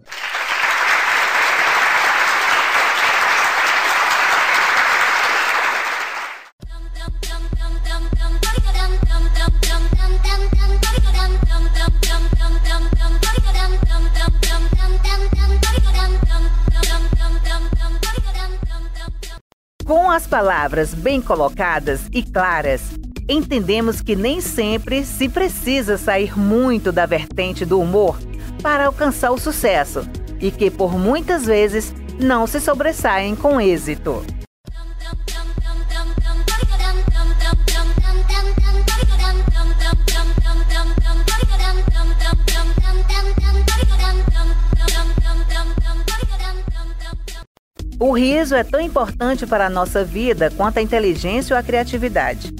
Com as palavras bem colocadas e claras, entendemos que nem sempre se precisa sair muito da vertente do humor para alcançar o sucesso e que por muitas vezes não se sobressaem com êxito. O riso é tão importante para a nossa vida quanto a inteligência ou a criatividade.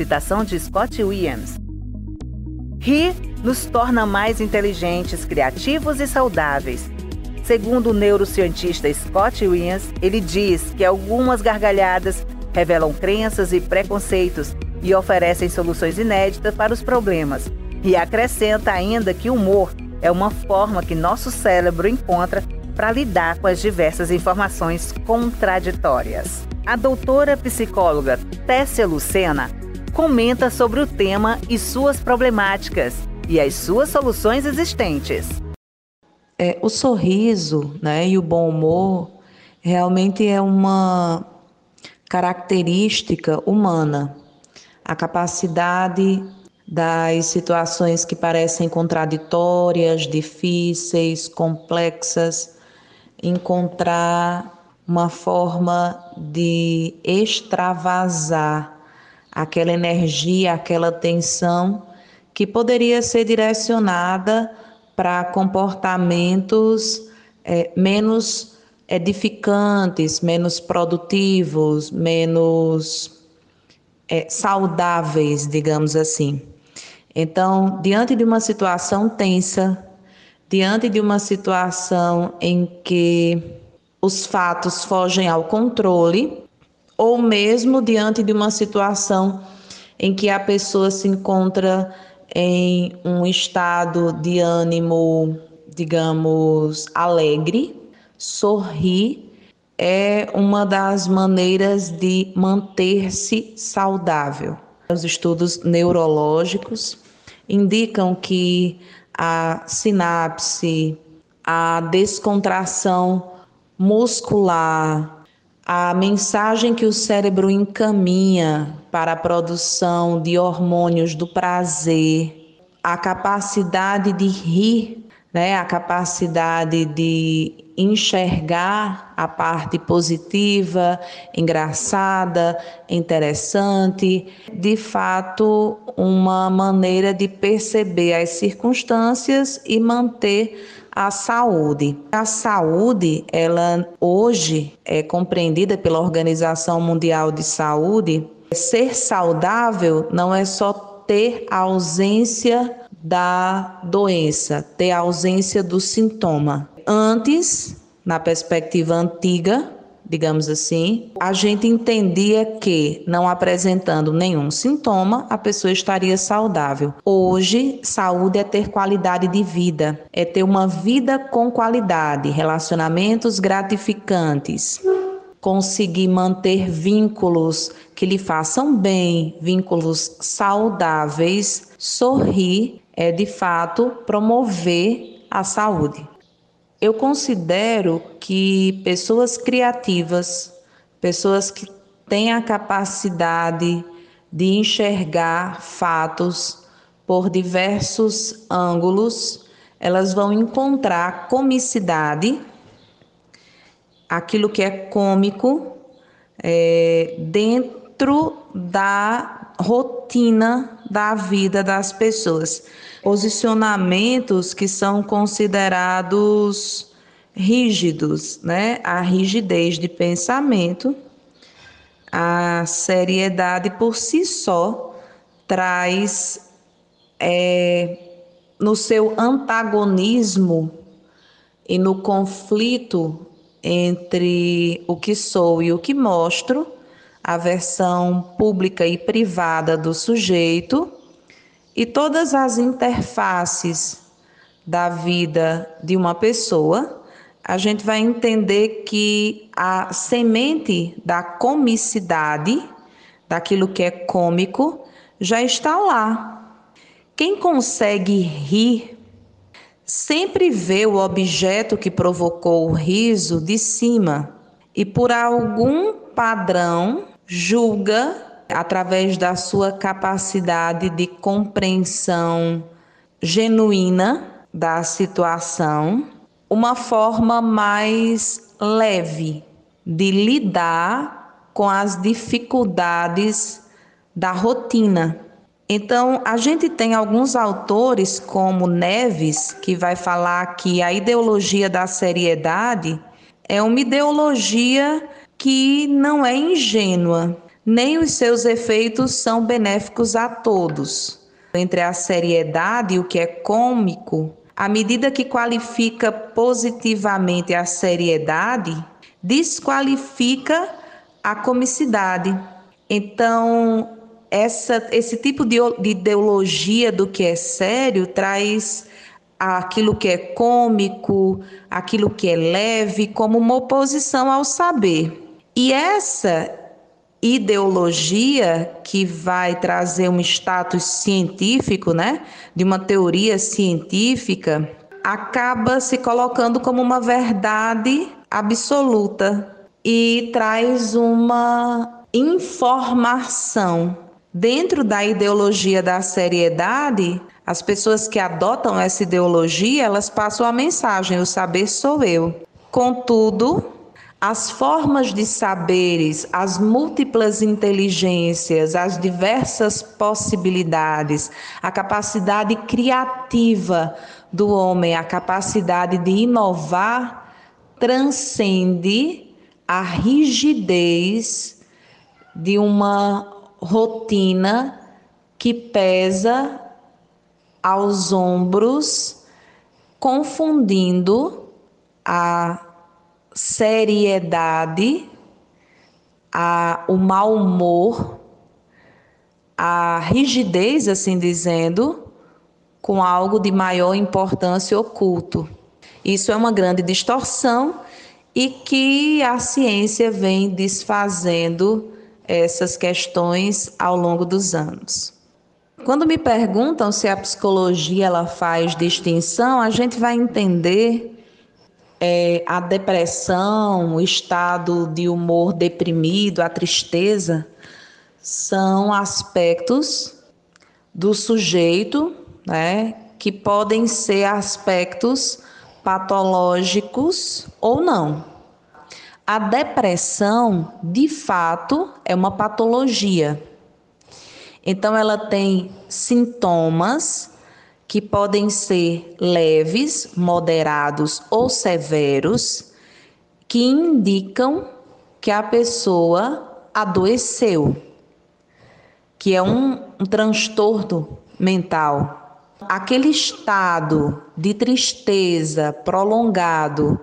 Citação de Scott Williams. Rir nos torna mais inteligentes, criativos e saudáveis. Segundo o neurocientista Scott Williams, ele diz que algumas gargalhadas revelam crenças e preconceitos e oferecem soluções inéditas para os problemas. E acrescenta ainda que o humor é uma forma que nosso cérebro encontra para lidar com as diversas informações contraditórias. A doutora psicóloga Tessia Lucena comenta sobre o tema e suas problemáticas e as suas soluções existentes. É, o sorriso né, e o bom humor realmente é uma característica humana. A capacidade das situações que parecem contraditórias, difíceis, complexas, encontrar uma forma de extravasar aquela energia, aquela tensão que poderia ser direcionada para comportamentos é, menos edificantes, menos produtivos, menos é, saudáveis, digamos assim. Então, diante de uma situação tensa, diante de uma situação em que os fatos fogem ao controle, ou mesmo diante de uma situação em que a pessoa se encontra em um estado de ânimo, digamos, alegre, sorrir é uma das maneiras de manter-se saudável. Os estudos neurológicos indicam que a sinapse, a descontração muscular, a mensagem que o cérebro encaminha para a produção de hormônios do prazer, a capacidade de rir, né, a capacidade de enxergar a parte positiva, engraçada, interessante, de fato, uma maneira de perceber as circunstâncias e manter a saúde. A saúde, ela hoje é compreendida pela Organização Mundial de Saúde. Ser saudável não é só ter a ausência da doença, ter a ausência do sintoma. Antes, na perspectiva antiga, digamos assim, a gente entendia que, não apresentando nenhum sintoma, a pessoa estaria saudável. Hoje, saúde é ter qualidade de vida, é ter uma vida com qualidade, relacionamentos gratificantes. Conseguir manter vínculos que lhe façam bem, vínculos saudáveis, sorrir é de fato promover a saúde. Eu considero que pessoas criativas, pessoas que têm a capacidade de enxergar fatos por diversos ângulos, elas vão encontrar comicidade, aquilo que é cômico, é, dentro da rotina da vida das pessoas posicionamentos que são considerados rígidos, né? A rigidez de pensamento, a seriedade por si só traz é, no seu antagonismo e no conflito entre o que sou e o que mostro, a versão pública e privada do sujeito e todas as interfaces da vida de uma pessoa, a gente vai entender que a semente da comicidade, daquilo que é cômico, já está lá. Quem consegue rir sempre vê o objeto que provocou o riso de cima e por algum padrão julga através da sua capacidade de compreensão genuína da situação, uma forma mais leve de lidar com as dificuldades da rotina. Então, a gente tem alguns autores, como Neves, que vai falar que a ideologia da seriedade é uma ideologia que não é ingênua, nem os seus efeitos são benéficos a todos. Entre a seriedade e o que é cômico, à medida que qualifica positivamente a seriedade, desqualifica a comicidade. Então, essa, esse tipo de, de ideologia do que é sério traz aquilo que é cômico, aquilo que é leve, como uma oposição ao saber. E essa ideologia que vai trazer um status científico, né, de uma teoria científica, acaba se colocando como uma verdade absoluta e traz uma informação. Dentro da ideologia da seriedade, as pessoas que adotam essa ideologia, elas passam a mensagem: o saber sou eu. Contudo, as formas de saberes, as múltiplas inteligências, as diversas possibilidades, a capacidade criativa do homem, a capacidade de inovar, transcende a rigidez de uma rotina que pesa aos ombros, confundindo a seriedade, a, o mau humor, a rigidez, assim dizendo, com algo de maior importância oculto. Isso é uma grande distorção e que a ciência vem desfazendo essas questões ao longo dos anos. Quando me perguntam se a psicologia ela faz distinção, a gente vai entender é, a depressão, o estado de humor deprimido, a tristeza, são aspectos do sujeito, né, que podem ser aspectos patológicos ou não. A depressão, de fato, é uma patologia. Então, ela tem sintomas que podem ser leves, moderados ou severos, que indicam que a pessoa adoeceu, que é um, um transtorno mental. Aquele estado de tristeza prolongado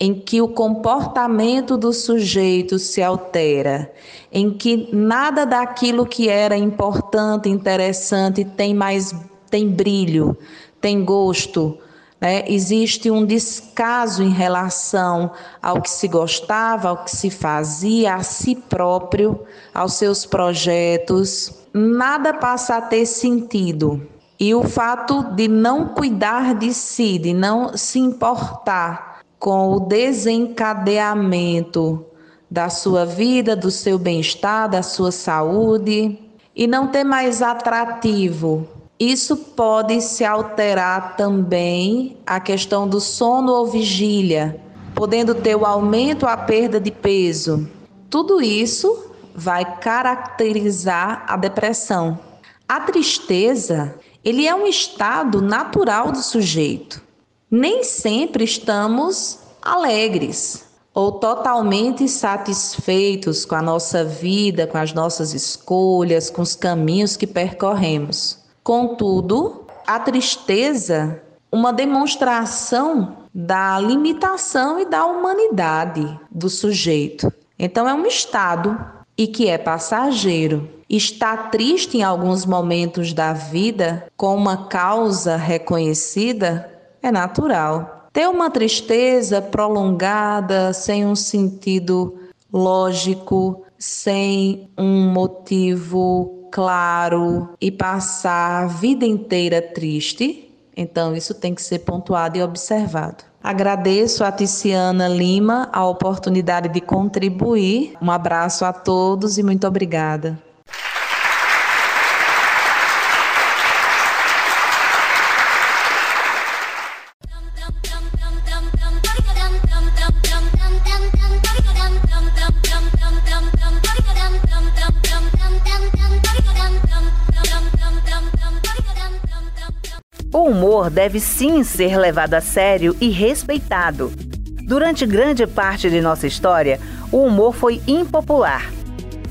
em que o comportamento do sujeito se altera, em que nada daquilo que era importante, interessante tem mais tem brilho, tem gosto. Né? Existe um descaso em relação ao que se gostava, ao que se fazia, a si próprio, aos seus projetos. Nada passa a ter sentido. E o fato de não cuidar de si, de não se importar com o desencadeamento da sua vida, do seu bem-estar, da sua saúde, e não ter mais atrativo isso pode se alterar também a questão do sono ou vigília, podendo ter o aumento ou a perda de peso. Tudo isso vai caracterizar a depressão. A tristeza, ele é um estado natural do sujeito. Nem sempre estamos alegres ou totalmente satisfeitos com a nossa vida, com as nossas escolhas, com os caminhos que percorremos. Contudo, a tristeza, uma demonstração da limitação e da humanidade do sujeito. Então, é um estado e que é passageiro. Estar triste em alguns momentos da vida com uma causa reconhecida é natural. Ter uma tristeza prolongada, sem um sentido lógico, sem um motivo claro e passar a vida inteira triste, Então, isso tem que ser pontuado e observado. Agradeço a Ticiana Lima a oportunidade de contribuir. Um abraço a todos e muito obrigada. O humor deve sim ser levado a sério e respeitado. Durante grande parte de nossa história, o humor foi impopular.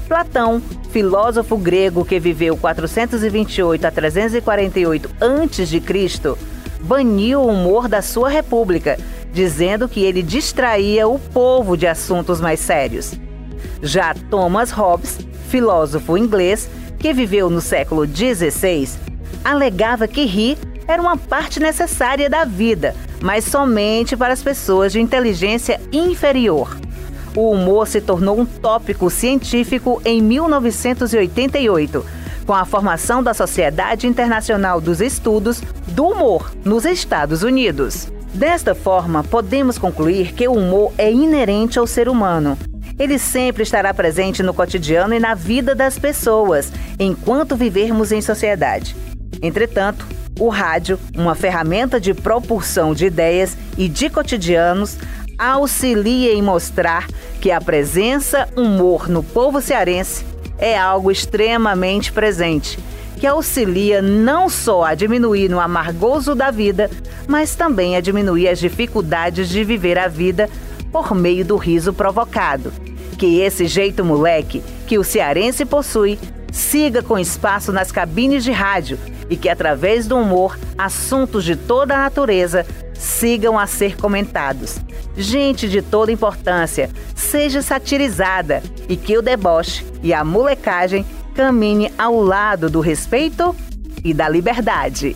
Platão, filósofo grego que viveu 428 a 348 a.C., baniu o humor da sua república, dizendo que ele distraía o povo de assuntos mais sérios. Já Thomas Hobbes, filósofo inglês que viveu no século XVI, alegava que rir era uma parte necessária da vida, mas somente para as pessoas de inteligência inferior. O humor se tornou um tópico científico em 1988, com a formação da Sociedade Internacional dos Estudos do Humor nos Estados Unidos. Desta forma, podemos concluir que o humor é inerente ao ser humano. Ele sempre estará presente no cotidiano e na vida das pessoas, enquanto vivermos em sociedade. Entretanto, o rádio, uma ferramenta de propulsão de ideias e de cotidianos, auxilia em mostrar que a presença humor no povo cearense é algo extremamente presente, que auxilia não só a diminuir no amargoso da vida, mas também a diminuir as dificuldades de viver a vida por meio do riso provocado. Que esse jeito moleque que o cearense possui siga com espaço nas cabines de rádio e que, através do humor, assuntos de toda a natureza sigam a ser comentados. Gente de toda importância, seja satirizada e que o deboche e a molecagem caminhe ao lado do respeito e da liberdade.